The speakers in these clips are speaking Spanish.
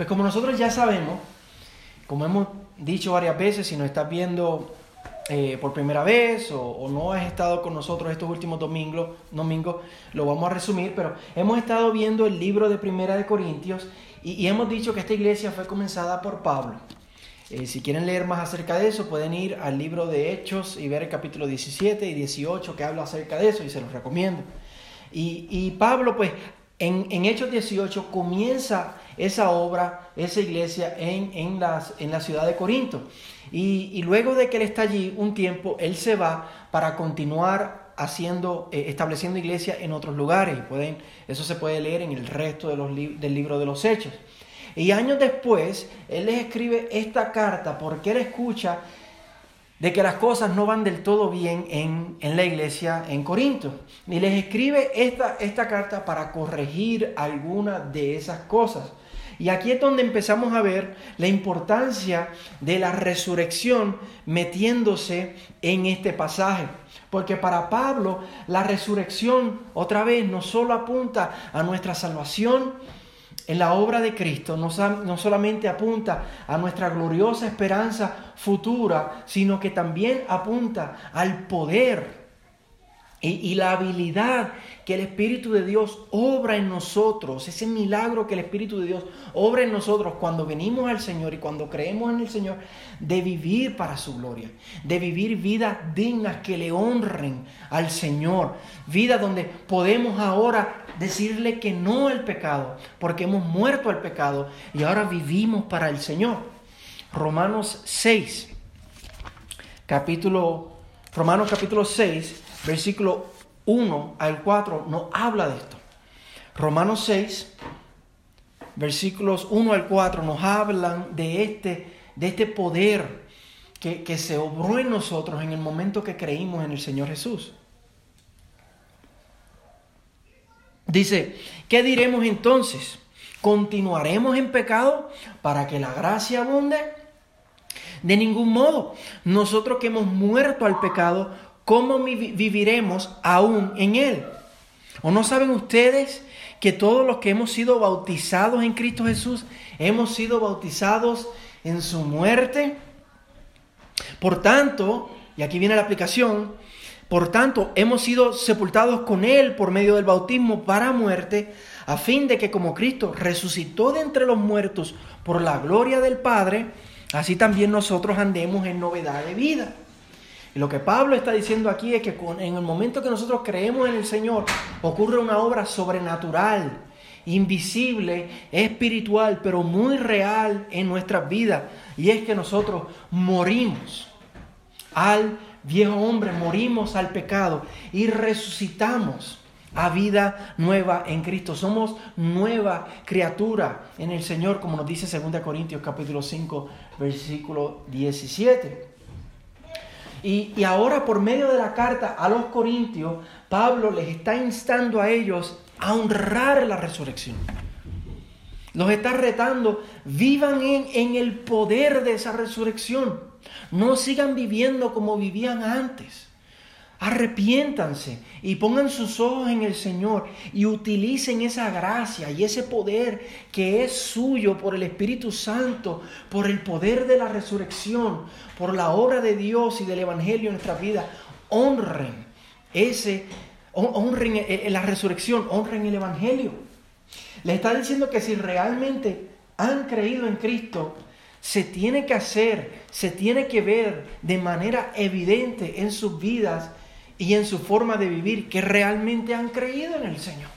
Pues como nosotros ya sabemos, como hemos dicho varias veces, si nos estás viendo eh, por primera vez o, no has estado con nosotros estos últimos domingos, domingos, lo vamos a resumir, pero hemos estado viendo el libro de Primera de Corintios y, hemos dicho que esta iglesia fue comenzada por Pablo. Eh, si quieren leer más acerca de eso, pueden ir al libro de Hechos y ver el capítulo 17 y 18 que habla acerca de eso y se los recomiendo. Y, Pablo, pues, en, Hechos 18 comienza esa obra, esa iglesia en, en, las, en la ciudad de Corinto. Y, luego de que él está allí un tiempo, él se va para continuar haciendo, eh, estableciendo iglesia en otros lugares. Y pueden, eso se puede leer en el resto de los del libro de los Hechos. Y años después, él les escribe esta carta porque él escucha de que las cosas no van del todo bien en, en la iglesia en Corinto. Y les escribe esta, esta carta para corregir algunas de esas cosas. Y aquí es donde empezamos a ver la importancia de la resurrección metiéndose en este pasaje. Porque para Pablo la resurrección otra vez no solo apunta a nuestra salvación en la obra de Cristo, no, solamente apunta a nuestra gloriosa esperanza futura, sino que también apunta al poder y, la habilidad que el Espíritu de Dios obra en nosotros, ese milagro que el Espíritu de Dios obra en nosotros cuando venimos al Señor y cuando creemos en el Señor, de vivir para su gloria, de vivir vidas dignas que le honren al Señor, vidas donde podemos ahora decirle que no al pecado, porque hemos muerto al pecado y ahora vivimos para el Señor. Romanos 6, capítulo, Romanos capítulo 6 versículo 1 al 4 nos habla de esto. Romanos 6, versículos 1 al 4 nos hablan de este, de este poder que, que se obró en nosotros en el momento que creímos en el Señor Jesús. Dice, ¿qué diremos entonces? ¿Continuaremos en pecado para que la gracia abunde? De ningún modo. Nosotros que hemos muerto al pecado, ¿cómo viviremos aún en Él? ¿O no saben ustedes que todos los que hemos sido bautizados en Cristo Jesús, hemos sido bautizados en su muerte? Por tanto, y aquí viene la aplicación, por tanto, hemos sido sepultados con Él por medio del bautismo para muerte, a fin de que como Cristo resucitó de entre los muertos por la gloria del Padre, así también nosotros andemos en novedad de vida. Y lo que Pablo está diciendo aquí es que en el momento que nosotros creemos en el Señor, ocurre una obra sobrenatural, invisible, espiritual, pero muy real en nuestras vidas. Y es que nosotros morimos al viejo hombre, morimos al pecado y resucitamos a vida nueva en Cristo. Somos nueva criatura en el Señor, como nos dice 2 Corintios capítulo 5, versículo 17. Y, ahora por medio de la carta a los Corintios, Pablo les está instando a ellos a honrar la resurrección. Los está retando, vivan en, en el poder de esa resurrección. No sigan viviendo como vivían antes. Arrepiéntanse y pongan sus ojos en el Señor y utilicen esa gracia y ese poder que es suyo por el Espíritu Santo, por el poder de la resurrección, por la obra de Dios y del Evangelio en nuestra vida. Honren ese, honren e, e, la resurrección, honren el Evangelio. Le está diciendo que si realmente han creído en Cristo, se tiene que hacer, se tiene que ver de manera evidente en sus vidas y en su forma de vivir que realmente han creído en el Señor.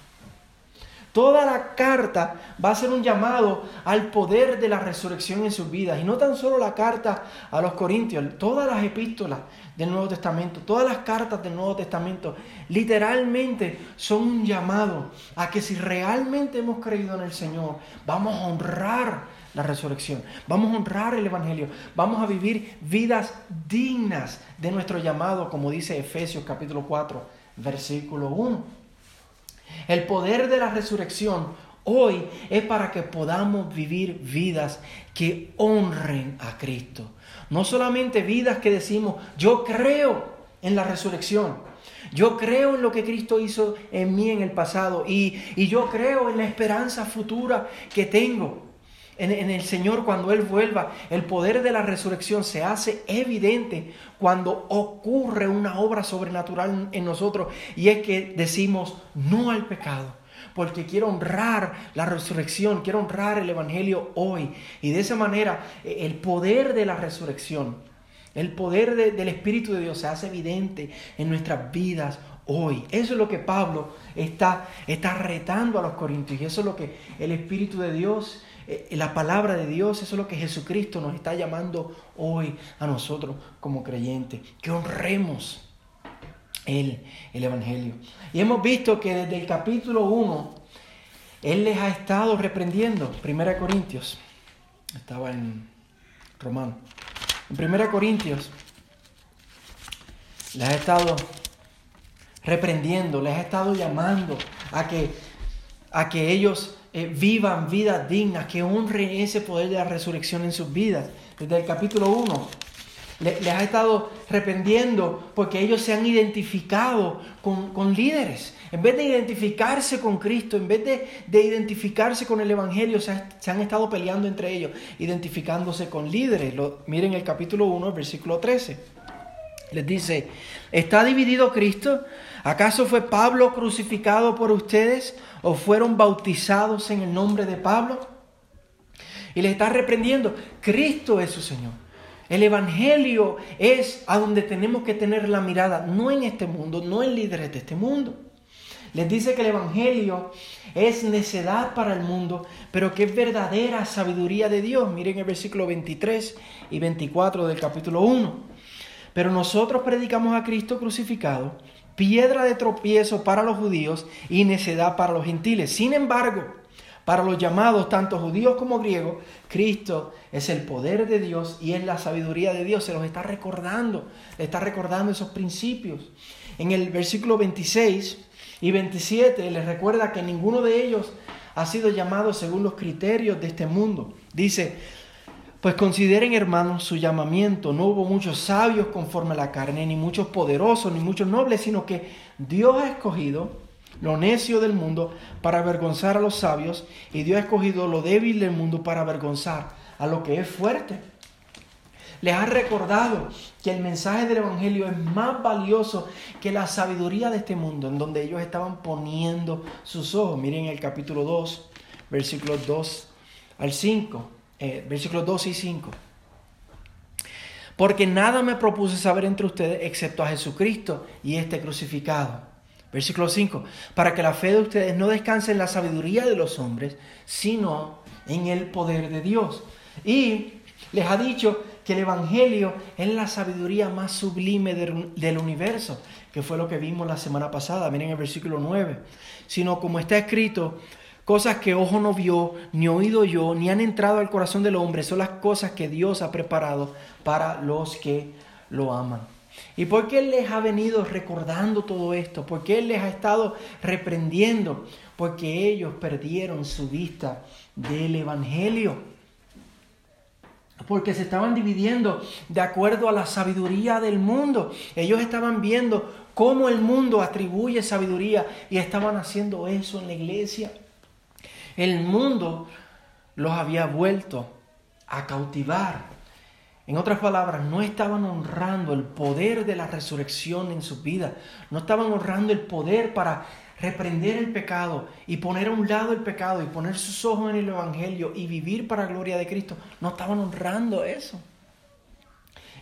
Toda la carta va a ser un llamado al poder de la resurrección en sus vidas. Y no tan solo la carta a los Corintios, todas las epístolas del Nuevo Testamento, todas las cartas del Nuevo Testamento, literalmente son un llamado a que si realmente hemos creído en el Señor, vamos a honrar la resurrección. Vamos a honrar el Evangelio. Vamos a vivir vidas dignas de nuestro llamado, como dice Efesios capítulo 4, versículo 1. El poder de la resurrección hoy es para que podamos vivir vidas que honren a Cristo. No solamente vidas que decimos, yo creo en la resurrección. Yo creo en lo que Cristo hizo en mí en el pasado y, y yo creo en la esperanza futura que tengo. En, el Señor cuando Él vuelva, el poder de la resurrección se hace evidente cuando ocurre una obra sobrenatural en nosotros y es que decimos no al pecado. Porque quiero honrar la resurrección, quiero honrar el Evangelio hoy. Y de esa manera e, el poder de la resurrección, el poder del Espíritu de Dios se hace evidente en nuestras vidas hoy. Eso es lo que Pablo está, está retando a los corintios y eso es lo que el Espíritu de Dios eh, la palabra de Dios, eso es lo que Jesucristo nos está llamando hoy a nosotros como creyentes, que honremos el, el Evangelio. Y hemos visto que desde el capítulo 1, Él les ha estado reprendiendo, 1 Corintios, estaba en Romano, en 1 Corintios, les ha estado reprendiendo, les ha estado llamando a que, a que ellos eh, vivan vidas dignas, que honren ese poder de la resurrección en sus vidas. Desde el capítulo 1 les ha estado reprendiendo porque ellos se han identificado con, líderes. En vez de identificarse con Cristo, en vez de, identificarse con el Evangelio, se, han estado peleando entre ellos, identificándose con líderes. Lo, miren el capítulo 1, versículo 13. Les dice, ¿está dividido Cristo? ¿Acaso fue Pablo crucificado por ustedes o fueron bautizados en el nombre de Pablo? Y les está reprendiendo, Cristo es su Señor. El Evangelio es a donde tenemos que tener la mirada, no en este mundo, no en líderes de este mundo. Les dice que el Evangelio es necedad para el mundo, pero que es verdadera sabiduría de Dios. Miren el versículo 23 y 24 del capítulo 1. Pero nosotros predicamos a Cristo crucificado piedra de tropiezo para los judíos y necedad para los gentiles. Sin embargo, para los llamados, tanto judíos como griegos, Cristo es el poder de Dios y es la sabiduría de Dios. Se los está recordando, le está recordando esos principios. En el versículo 26 y 27 les recuerda que ninguno de ellos ha sido llamado según los criterios de este mundo. Dice, pues consideren, hermanos, su llamamiento. No hubo muchos sabios conforme a la carne, ni muchos poderosos, ni muchos nobles, sino que Dios ha escogido lo necio del mundo para avergonzar a los sabios, y Dios ha escogido lo débil del mundo para avergonzar a lo que es fuerte. Les ha recordado que el mensaje del Evangelio es más valioso que la sabiduría de este mundo, en donde ellos estaban poniendo sus ojos. Miren el capítulo 2, versículos 2 al 5 eh, versículos 2 y 5. Porque nada me propuse saber entre ustedes excepto a Jesucristo y este crucificado. Versículo 5. Para que la fe de ustedes no descanse en la sabiduría de los hombres, sino en el poder de Dios. Y les ha dicho que el Evangelio es la sabiduría más sublime del, del, universo, que fue lo que vimos la semana pasada, miren el versículo 9, sino como está escrito, Cosas que ojo no vio, ni oído yo, ni han entrado al corazón del hombre, son las cosas que Dios ha preparado para los que lo aman. ¿Y por qué Él les ha venido recordando todo esto? ¿Por qué Él les ha estado reprendiendo? Porque ellos perdieron su vista del Evangelio. Porque se estaban dividiendo de acuerdo a la sabiduría del mundo. Ellos estaban viendo cómo el mundo atribuye sabiduría y estaban haciendo eso en la iglesia. El mundo los había vuelto a cautivar. En otras palabras, no estaban honrando el poder de la resurrección en sus vidas. No estaban honrando el poder para reprender el pecado y poner a un lado el pecado y poner sus ojos en el Evangelio y vivir para la gloria de Cristo. No estaban honrando eso.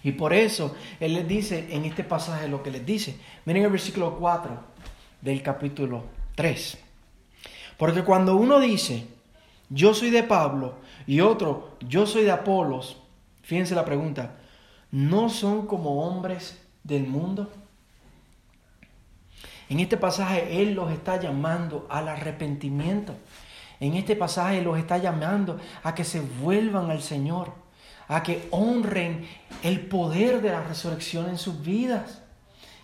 Y por eso Él les dice en este pasaje lo que les dice. Miren el versículo 4 del capítulo 3. Porque cuando uno dice, yo soy de Pablo, y otro, yo soy de Apolos, fíjense la pregunta, ¿no son como hombres del mundo? En este pasaje Él los está llamando al arrepentimiento. En este pasaje los está llamando a que se vuelvan al Señor, a que honren el poder de la resurrección en sus vidas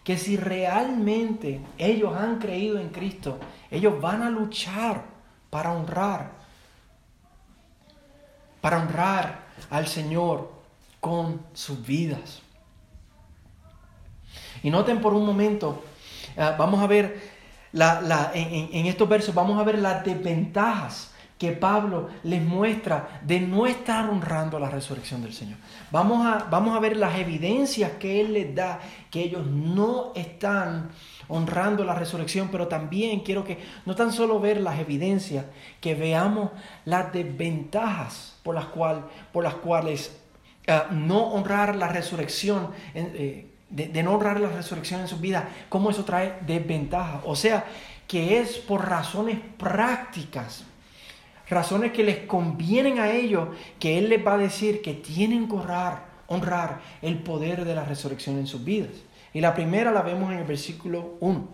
que si realmente ellos han creído en Cristo, ellos van a luchar para honrar, para honrar al Señor con sus vidas. Y noten por un momento, eh, vamos a ver la, en, en estos versos, vamos a ver las desventajas que Pablo les muestra de no estar honrando la resurrección del Señor. Vamos a, vamos a ver las evidencias que Él les da, que ellos no están honrando la resurrección, pero también quiero que no tan solo ver las evidencias, que veamos las desventajas por las, cual, por las cuales eh, no honrar la resurrección. Eh, de, de, no honrar la resurrección en su vida, cómo eso trae desventajas. O sea, que es por razones prácticas razones que les convienen a ellos, que Él les va a decir que tienen que honrar, el poder de la resurrección en sus vidas. Y la primera la vemos en el versículo 1.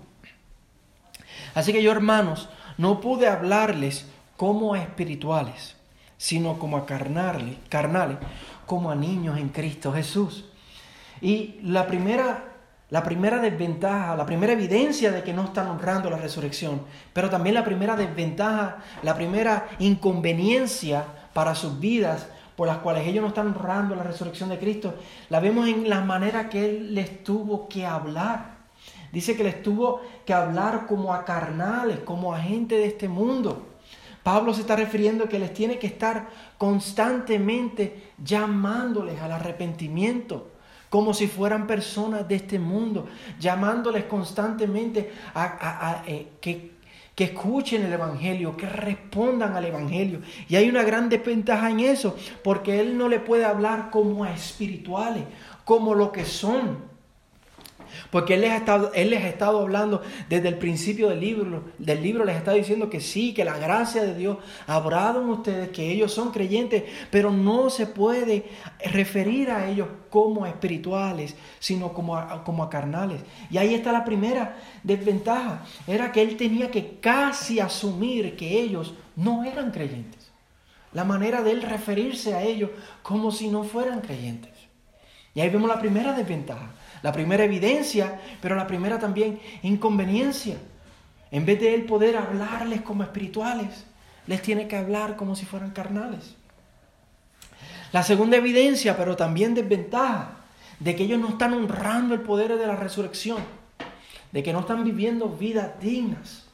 Así que yo, hermanos, no pude hablarles como a espirituales, sino como a carnales, carnales, como a niños en Cristo Jesús. Y la primera la primera desventaja, la primera evidencia de que no están honrando la resurrección, pero también la primera desventaja, la primera inconveniencia para sus vidas por las cuales ellos no están honrando la resurrección de Cristo, la vemos en la manera que Él les tuvo que hablar. Dice que les tuvo que hablar como a carnales, como a gente de este mundo. Pablo se está refiriendo que les tiene que estar constantemente llamándoles al arrepentimiento como si fueran personas de este mundo, llamándoles constantemente a, eh, que, que escuchen el Evangelio, que respondan al Evangelio. Y hay una gran desventaja en eso, porque Él no le puede hablar como a espirituales, como lo que son. Porque Él les, ha estado, él les ha estado hablando desde el principio del libro, del libro les está diciendo que sí, que la gracia de Dios ha obrado en ustedes, que ellos son creyentes, pero no se puede referir a ellos como espirituales, sino como como a carnales. Y ahí está la primera desventaja, era que Él tenía que casi asumir que ellos no eran creyentes. La manera de Él referirse a ellos como si no fueran creyentes. Y ahí vemos la primera desventaja. La primera evidencia, pero la primera también inconveniencia. En vez de él poder hablarles como espirituales, les tiene que hablar como si fueran carnales. La segunda evidencia, pero también desventaja, de que ellos no están honrando el poder de la resurrección, de que no están viviendo vidas dignas,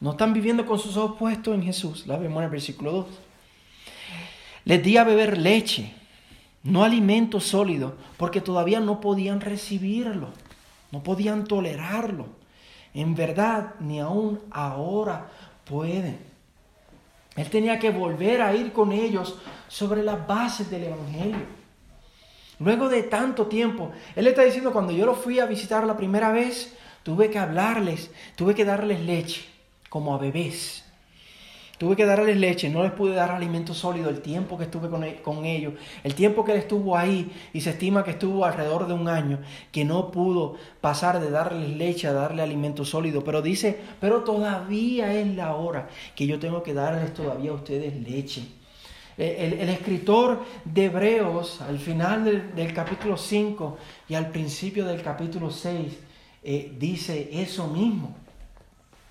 no están viviendo con sus ojos puestos en Jesús. La vemos en el versículo 2. Les di a beber leche no alimento sólido, porque todavía no podían recibirlo, no podían tolerarlo. En verdad, ni aún ahora pueden. Él tenía que volver a ir con ellos sobre las bases del Evangelio. Luego de tanto tiempo, Él está diciendo, cuando yo lo fui a visitar la primera vez, tuve que hablarles, tuve que darles leche, como a bebés. Tuve que darles leche, no les pude dar alimento sólido el tiempo que estuve e-, con, ellos, el tiempo que él estuvo ahí, y se estima que estuvo alrededor de un año, que no pudo pasar de darles leche a darle alimento sólido. Pero dice, pero todavía es la hora que yo tengo que darles todavía a ustedes leche. El, escritor de Hebreos, al final del, capítulo 5 y al principio del capítulo 6, eh, dice eso mismo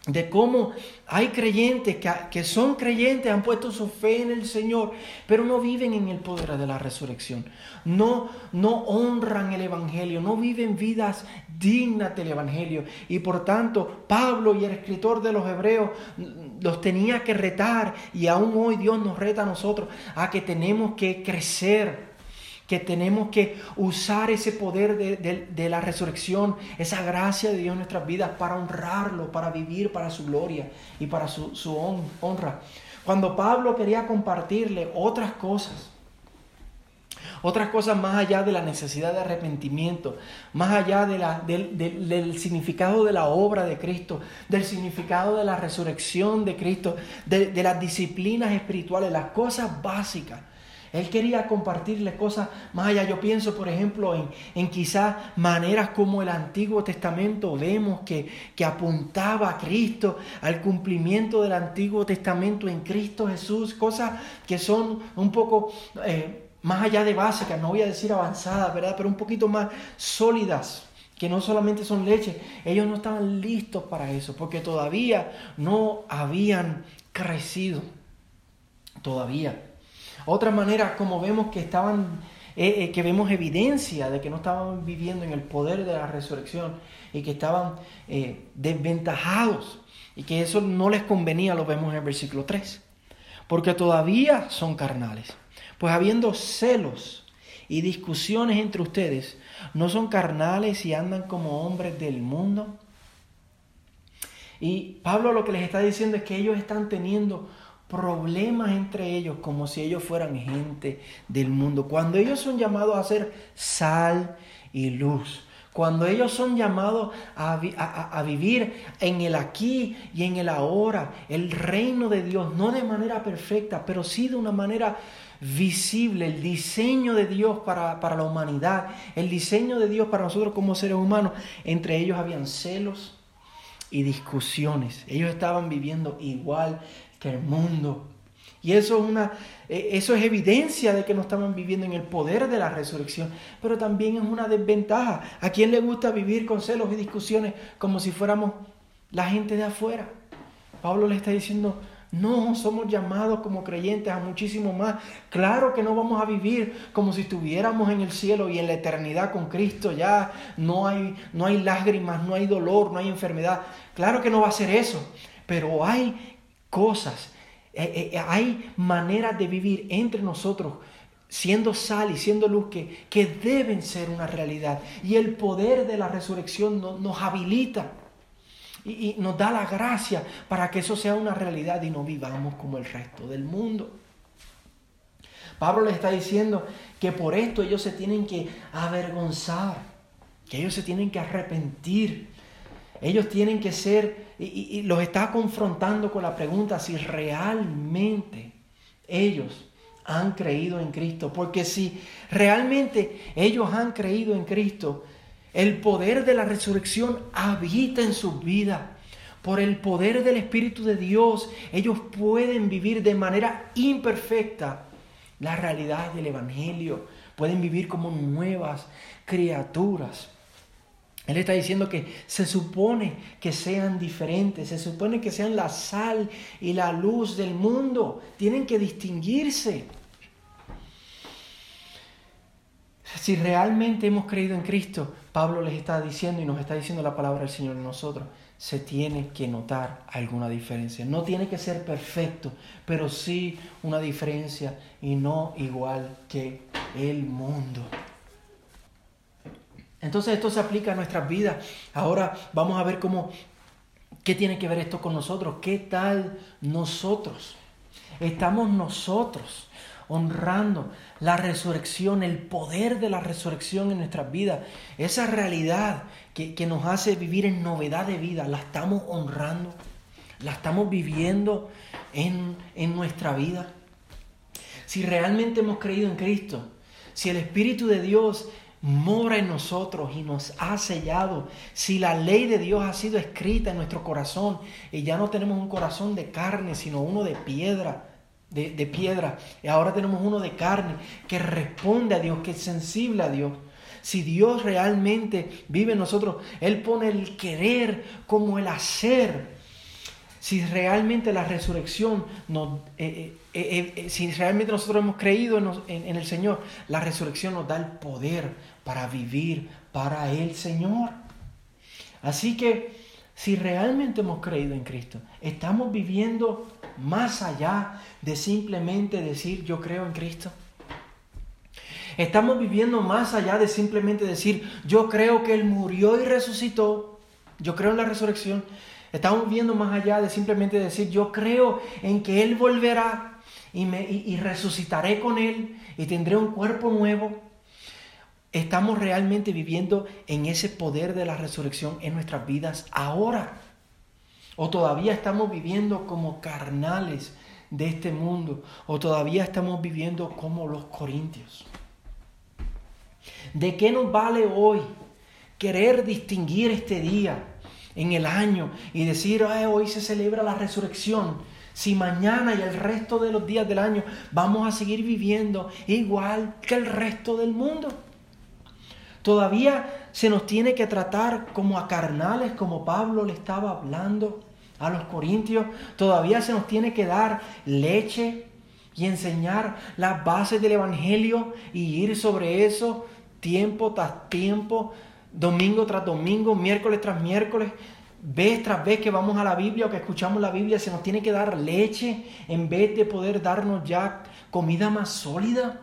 de cómo hay creyentes que, son creyentes, han puesto su fe en el Señor, pero no viven en el poder de la resurrección. No, no honran el Evangelio, no viven vidas dignas del Evangelio. Y por tanto, Pablo y el escritor de los Hebreos los tenía que retar y aún hoy Dios nos reta a nosotros a que tenemos que crecer que tenemos que usar ese poder de, la resurrección, esa gracia de Dios en nuestras vidas para honrarlo, para vivir para su gloria y para su, su honra. Cuando Pablo quería compartirle otras cosas, otras cosas más allá de la necesidad de arrepentimiento, más allá de la, del, del, significado de la obra de Cristo, del significado de la resurrección de Cristo, de, de las disciplinas espirituales, las cosas básicas. Él quería compartirle cosas más allá. Yo pienso, por ejemplo, en, en quizás maneras como el Antiguo Testamento vemos que, que, apuntaba a Cristo, al cumplimiento del Antiguo Testamento en Cristo Jesús, cosas que son un poco eh, más allá de básicas, no voy a decir avanzadas, ¿verdad? Pero un poquito más sólidas que no solamente son leche, ellos no estaban listos para eso, porque todavía no habían crecido, todavía. Otra manera, como vemos que estaban, eh, eh, que vemos evidencia de que no estaban viviendo en el poder de la resurrección y que estaban eh, desventajados y que eso no les convenía, lo vemos en el versículo 3. porque todavía son carnales. Pues habiendo celos y discusiones entre ustedes, ¿no son carnales y andan como hombres del mundo? Y Pablo lo que les está diciendo es que ellos están teniendo problemas entre ellos como si ellos fueran gente del mundo. Cuando ellos son llamados a ser sal y luz, cuando ellos son llamados a, a, vivir en el aquí y en el ahora, el reino de Dios, no de manera perfecta, pero sí de una manera visible, el diseño de Dios para, para la humanidad, el diseño de Dios para nosotros como seres humanos, entre ellos habían celos y discusiones. Ellos estaban viviendo igual que el mundo. Y eso es, una, eh, eso es evidencia de que no estaban viviendo en el poder de la resurrección, pero también es una desventaja. ¿A quién le gusta vivir con celos y discusiones como si fuéramos la gente de afuera? Pablo le está diciendo, no, somos llamados como creyentes a muchísimo más. Claro que no vamos a vivir como si estuviéramos en el cielo y en la eternidad con Cristo. Ya no hay, no hay lágrimas, no hay dolor, no hay enfermedad. Claro que no va a ser eso. Pero hay cosas, eh, eh, hay maneras de vivir entre nosotros siendo sal y siendo luz que, que deben ser una realidad. Y el poder de la resurrección nos habilita y, nos da la gracia para que eso sea una realidad y no vivamos como el resto del mundo. Pablo les está diciendo que por esto ellos se tienen que avergonzar, que ellos se tienen que arrepentir. Ellos tienen que ser, y, los está confrontando con la pregunta si realmente ellos han creído en Cristo. Porque si realmente ellos han creído en Cristo, el poder de la resurrección habita en su vida. Por el poder del Espíritu de Dios, ellos pueden vivir de manera imperfecta la realidad del Evangelio. Pueden vivir como nuevas criaturas. Él está diciendo que se supone que sean diferentes, se supone que sean la sal y la luz del mundo. Tienen que distinguirse. Si realmente hemos creído en Cristo, Pablo les está diciendo y nos está diciendo la palabra del Señor en nosotros, se tiene que notar alguna diferencia. No tiene que ser perfecto, pero sí una diferencia y no igual que el mundo. Entonces esto se aplica a nuestras vidas. Ahora vamos a ver cómo, qué tiene que ver esto con nosotros. ¿Qué tal nosotros? Estamos nosotros honrando la resurrección, el poder de la resurrección en nuestras vidas, esa realidad que, nos hace vivir en novedad de vida, la estamos honrando, la estamos viviendo en, en nuestra vida. Si realmente hemos creído en Cristo, si el Espíritu de Dios mora en nosotros y nos ha sellado, si la ley de Dios ha sido escrita en nuestro corazón y ya no tenemos un corazón de carne, sino uno de piedra, de, piedra, y ahora tenemos uno de carne que responde a Dios, que es sensible a Dios. Si Dios realmente vive en nosotros, Él pone el querer como el hacer. Si realmente la resurrección nos, eh, eh, eh, si realmente nosotros hemos creído en, el Señor, la resurrección nos da el poder para vivir para el Señor. Así que si realmente hemos creído en Cristo, estamos viviendo más allá de simplemente decir yo creo en Cristo? Estamos viviendo más allá de simplemente decir yo creo que Él murió y resucitó, yo creo en la resurrección. Estamos viendo más allá de simplemente decir yo creo en que Él volverá y, resucitaré con Él y tendré un cuerpo nuevo. Estamos realmente viviendo en ese poder de la resurrección en nuestras vidas ahora. O todavía estamos viviendo como carnales de este mundo. O todavía estamos viviendo como los corintios. ¿De qué nos vale hoy querer distinguir este día en el año y decir, hoy se celebra la resurrección? Si mañana y el resto de los días del año vamos a seguir viviendo igual que el resto del mundo. Todavía se nos tiene que tratar como a carnales, como Pablo le estaba hablando a los corintios. Todavía se nos tiene que dar leche y enseñar las bases del Evangelio y ir sobre eso tiempo tras tiempo, domingo tras domingo, miércoles tras miércoles, vez tras vez que vamos a la Biblia o que escuchamos la Biblia, se nos tiene que dar leche en vez de poder darnos ya comida más sólida.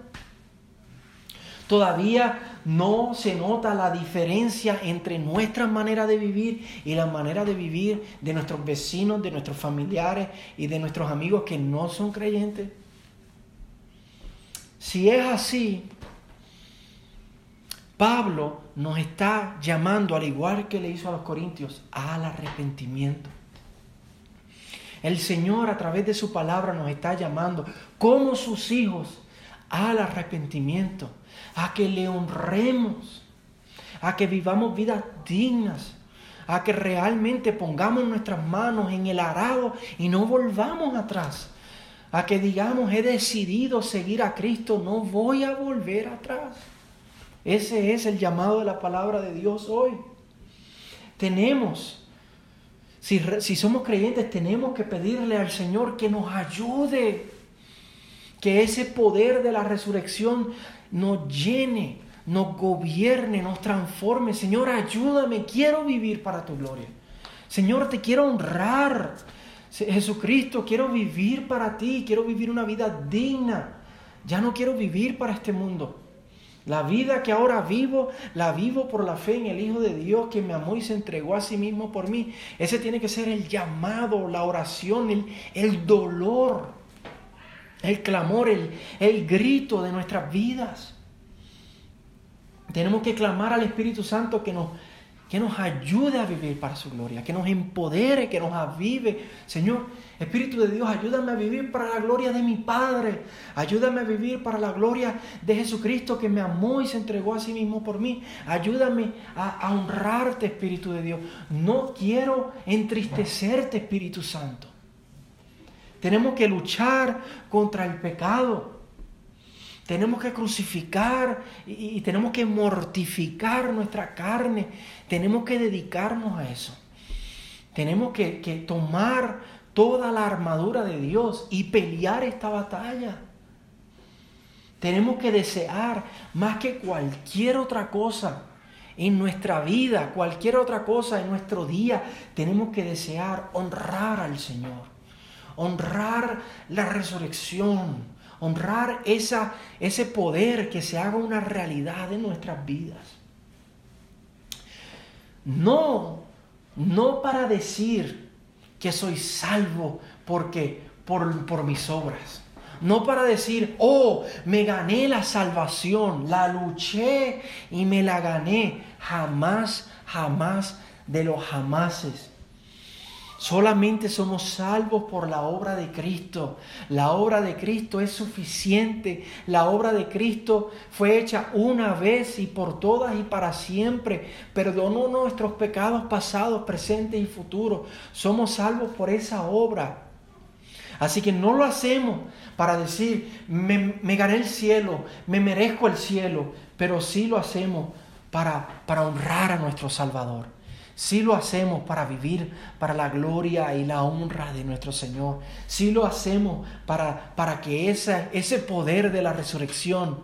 Todavía no se nota la diferencia entre nuestra manera de vivir y la manera de vivir de nuestros vecinos, de nuestros familiares y de nuestros amigos que no son creyentes. Si es así, Pablo nos está llamando, al igual que le hizo a los corintios, al arrepentimiento. El Señor a través de su palabra nos está llamando como sus hijos al arrepentimiento, a que le honremos, a que vivamos vidas dignas, a que realmente pongamos nuestras manos en el arado y no volvamos atrás, a que digamos, he decidido seguir a Cristo, no voy a volver atrás. Ese es el llamado de la palabra de Dios hoy. Tenemos, si, somos creyentes, tenemos que pedirle al Señor que nos ayude, que ese poder de la resurrección nos llene, nos gobierne, nos transforme. Señor, ayúdame, quiero vivir para tu gloria. Señor, te quiero honrar. Jesucristo, quiero vivir para ti, quiero vivir una vida digna. Ya no quiero vivir para este mundo. La vida que ahora vivo, la vivo por la fe en el Hijo de Dios que me amó y se entregó a sí mismo por mí. Ese tiene que ser el llamado, la oración, el, el dolor, el clamor, el, el grito de nuestras vidas. Tenemos que clamar al Espíritu Santo que nos que nos ayude a vivir para su gloria, que nos empodere, que nos avive. Señor, Espíritu de Dios, ayúdame a vivir para la gloria de mi Padre. Ayúdame a vivir para la gloria de Jesucristo que me amó y se entregó a sí mismo por mí. Ayúdame a, a honrarte, Espíritu de Dios. No quiero entristecerte, Espíritu Santo. Tenemos que luchar contra el pecado. Tenemos que crucificar y, tenemos que mortificar nuestra carne. Tenemos que dedicarnos a eso. Tenemos que, tomar toda la armadura de Dios y pelear esta batalla. Tenemos que desear más que cualquier otra cosa en nuestra vida, cualquier otra cosa en nuestro día. Tenemos que desear honrar al Señor, honrar la resurrección, honrar ese poder que se haga una realidad en nuestras vidas. No, no para decir que soy salvo porque por, por mis obras. No para decir, oh, me gané la salvación, la luché y me la gané. Jamás, jamás de los jamases. Solamente somos salvos por la obra de Cristo. La obra de Cristo es suficiente. La obra de Cristo fue hecha una vez y por todas y para siempre. Perdonó nuestros pecados pasados, presentes y futuros. Somos salvos por esa obra. Así que no lo hacemos para decir, me, gané el cielo, me merezco el cielo, pero sí lo hacemos para, para honrar a nuestro Salvador. Si lo hacemos para vivir para la gloria y la honra de nuestro Señor. Si lo hacemos para, para que ese poder de la resurrección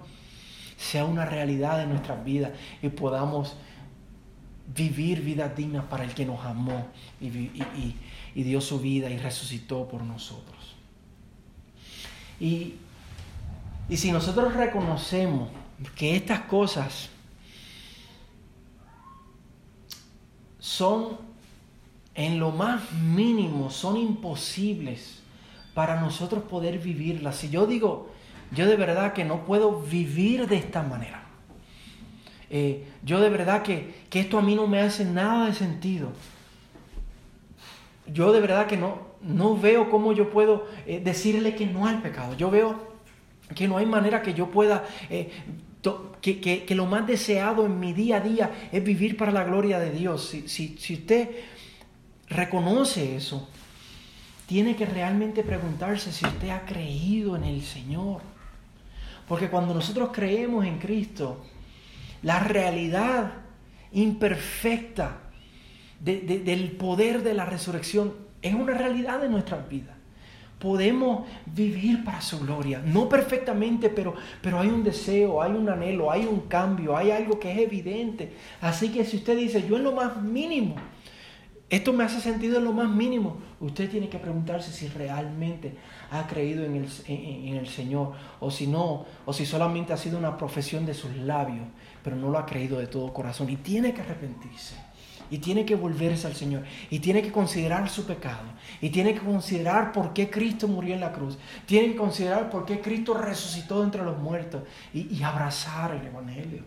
sea una realidad en nuestras vidas y podamos vivir vidas dignas para el que nos amó y, y dio su vida y resucitó por nosotros. Y, y si nosotros reconocemos que estas cosas son en lo más mínimo, son imposibles para nosotros poder vivirlas. Si yo digo, yo de verdad que no puedo vivir de esta manera. Eh, yo de verdad que, esto a mí no me hace nada de sentido. Yo de verdad que no, no veo cómo yo puedo eh, decirle que no al pecado. Yo veo que no hay manera que yo pueda eh, que, lo más deseado en mi día a día es vivir para la gloria de Dios. Si, si usted reconoce eso, tiene que realmente preguntarse si usted ha creído en el Señor. Porque cuando nosotros creemos en Cristo, la realidad imperfecta del poder de la resurrección es una realidad de nuestras vidas podemos vivir para su gloria. No perfectamente, pero, pero hay un deseo, hay un anhelo, hay un cambio, hay algo que es evidente. Así que si usted dice, yo en lo más mínimo, esto me hace sentido en lo más mínimo. Usted tiene que preguntarse si realmente ha creído en el, en el, Señor o si no, o si solamente ha sido una profesión de sus labios, pero no lo ha creído de todo corazón. Y tiene que arrepentirse. Y tiene que volverse al Señor. Y tiene que considerar su pecado. Y tiene que considerar por qué Cristo murió en la cruz. Tiene que considerar por qué Cristo resucitó entre los muertos. Y, y abrazar el Evangelio.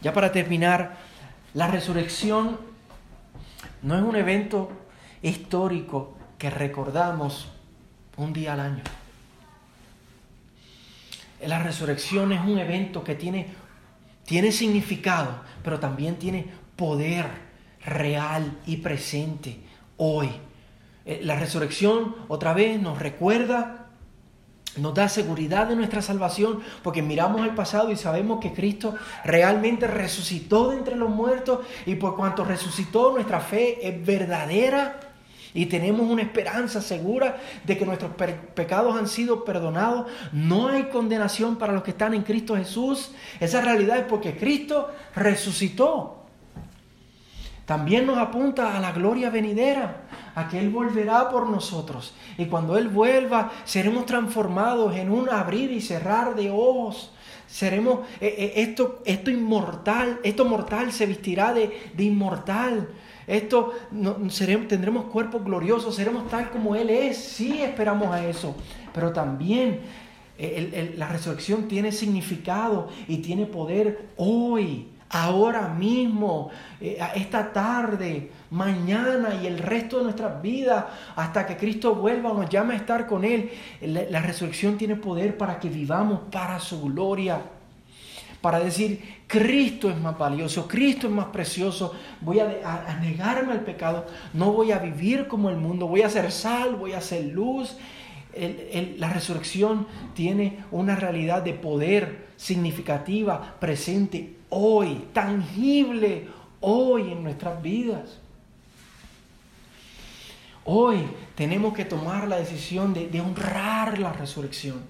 Ya para terminar, la resurrección no es un evento histórico que recordamos un día al año. La resurrección es un evento que tiene, tiene significado, pero también tiene poder real y presente hoy. Eh, la resurrección otra vez nos recuerda nos da seguridad de nuestra salvación porque miramos al pasado y sabemos que Cristo realmente resucitó de entre los muertos y por cuanto resucitó nuestra fe es verdadera y tenemos una esperanza segura de que nuestros pecados han sido perdonados. No hay condenación para los que están en Cristo Jesús. Esa realidad es porque Cristo resucitó. También nos apunta a la gloria venidera, a que Él volverá por nosotros. Y cuando Él vuelva, seremos transformados en un abrir y cerrar de ojos. Seremos, eh, eh, esto, esto inmortal, esto mortal se vestirá de, inmortal. Esto seremos, tendremos cuerpos gloriosos, seremos tal como Él es. Sí esperamos a eso. Pero también eh, la resurrección tiene significado y tiene poder hoy ahora mismo, eh, esta tarde, mañana y el resto de nuestras vidas, hasta que Cristo vuelva o nos llame a estar con Él. La, resurrección tiene poder para que vivamos para su gloria. Para decir, Cristo es más valioso, Cristo es más precioso, voy a, negarme al pecado, no voy a vivir como el mundo, voy a ser sal, voy a ser luz. la resurrección tiene una realidad de poder significativa, presente hoy, tangible hoy en nuestras vidas. Hoy tenemos que tomar la decisión de, honrar la resurrección.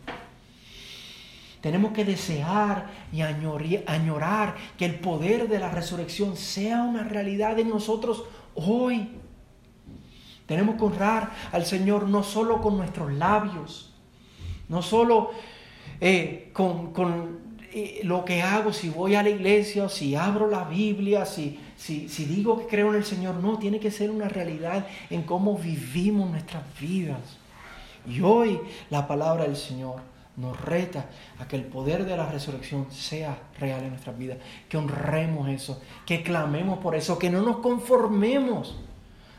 Tenemos que desear y añorar que el poder de la resurrección sea una realidad en nosotros hoy. Tenemos que honrar al Señor no solo con nuestros labios, no solo eh, con, con lo que hago, si voy a la iglesia, si abro la Biblia, si digo que creo en el Señor, no, tiene que ser una realidad en cómo vivimos nuestras vidas. Y hoy la palabra del Señor nos reta a que el poder de la resurrección sea real en nuestras vidas, que honremos eso, que clamemos por eso, que no nos conformemos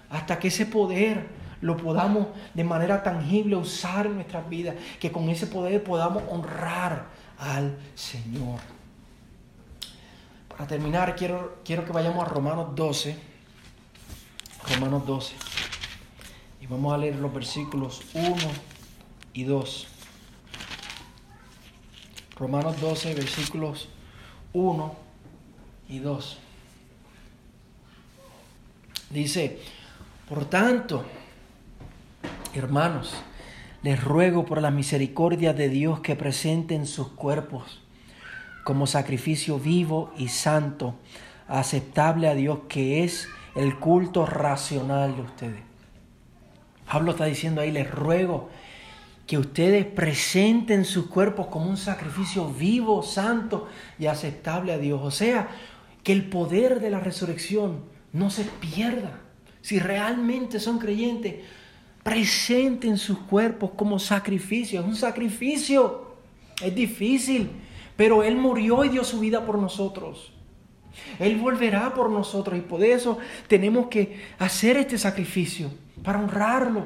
hasta que ese poder lo podamos de manera tangible usar en nuestras vidas, que con ese poder podamos honrar al Señor. Para terminar, quiero, quiero que vayamos a Romanos 12. Romanos 12. Y vamos a leer los versículos 1 y 2. Romanos 12, versículos 1 y 2. Dice, por tanto, hermanos, les ruego por la misericordia de Dios que presenten sus cuerpos como sacrificio vivo y santo, aceptable a Dios, que es el culto racional de ustedes. Pablo está diciendo ahí, les ruego que ustedes presenten sus cuerpos como un sacrificio vivo, santo y aceptable a Dios. O sea, que el poder de la resurrección no se pierda. Si realmente son creyentes, presenten sus cuerpos como sacrificio. Es un sacrificio. Es difícil, pero Él murió y dio su vida por nosotros. Él volverá por nosotros y por eso tenemos que hacer este sacrificio para honrarlo.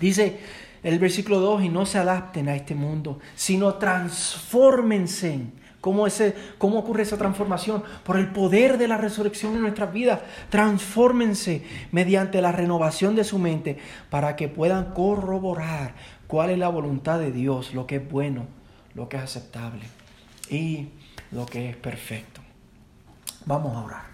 Dice el versículo 2, y no se adapten a este mundo, sino transfórmense ¿Cómo, ese, ¿Cómo ocurre esa transformación? Por el poder de la resurrección en nuestras vidas. Transfórmense mediante la renovación de su mente para que puedan corroborar cuál es la voluntad de Dios, lo que es bueno, lo que es aceptable y lo que es perfecto. Vamos a orar.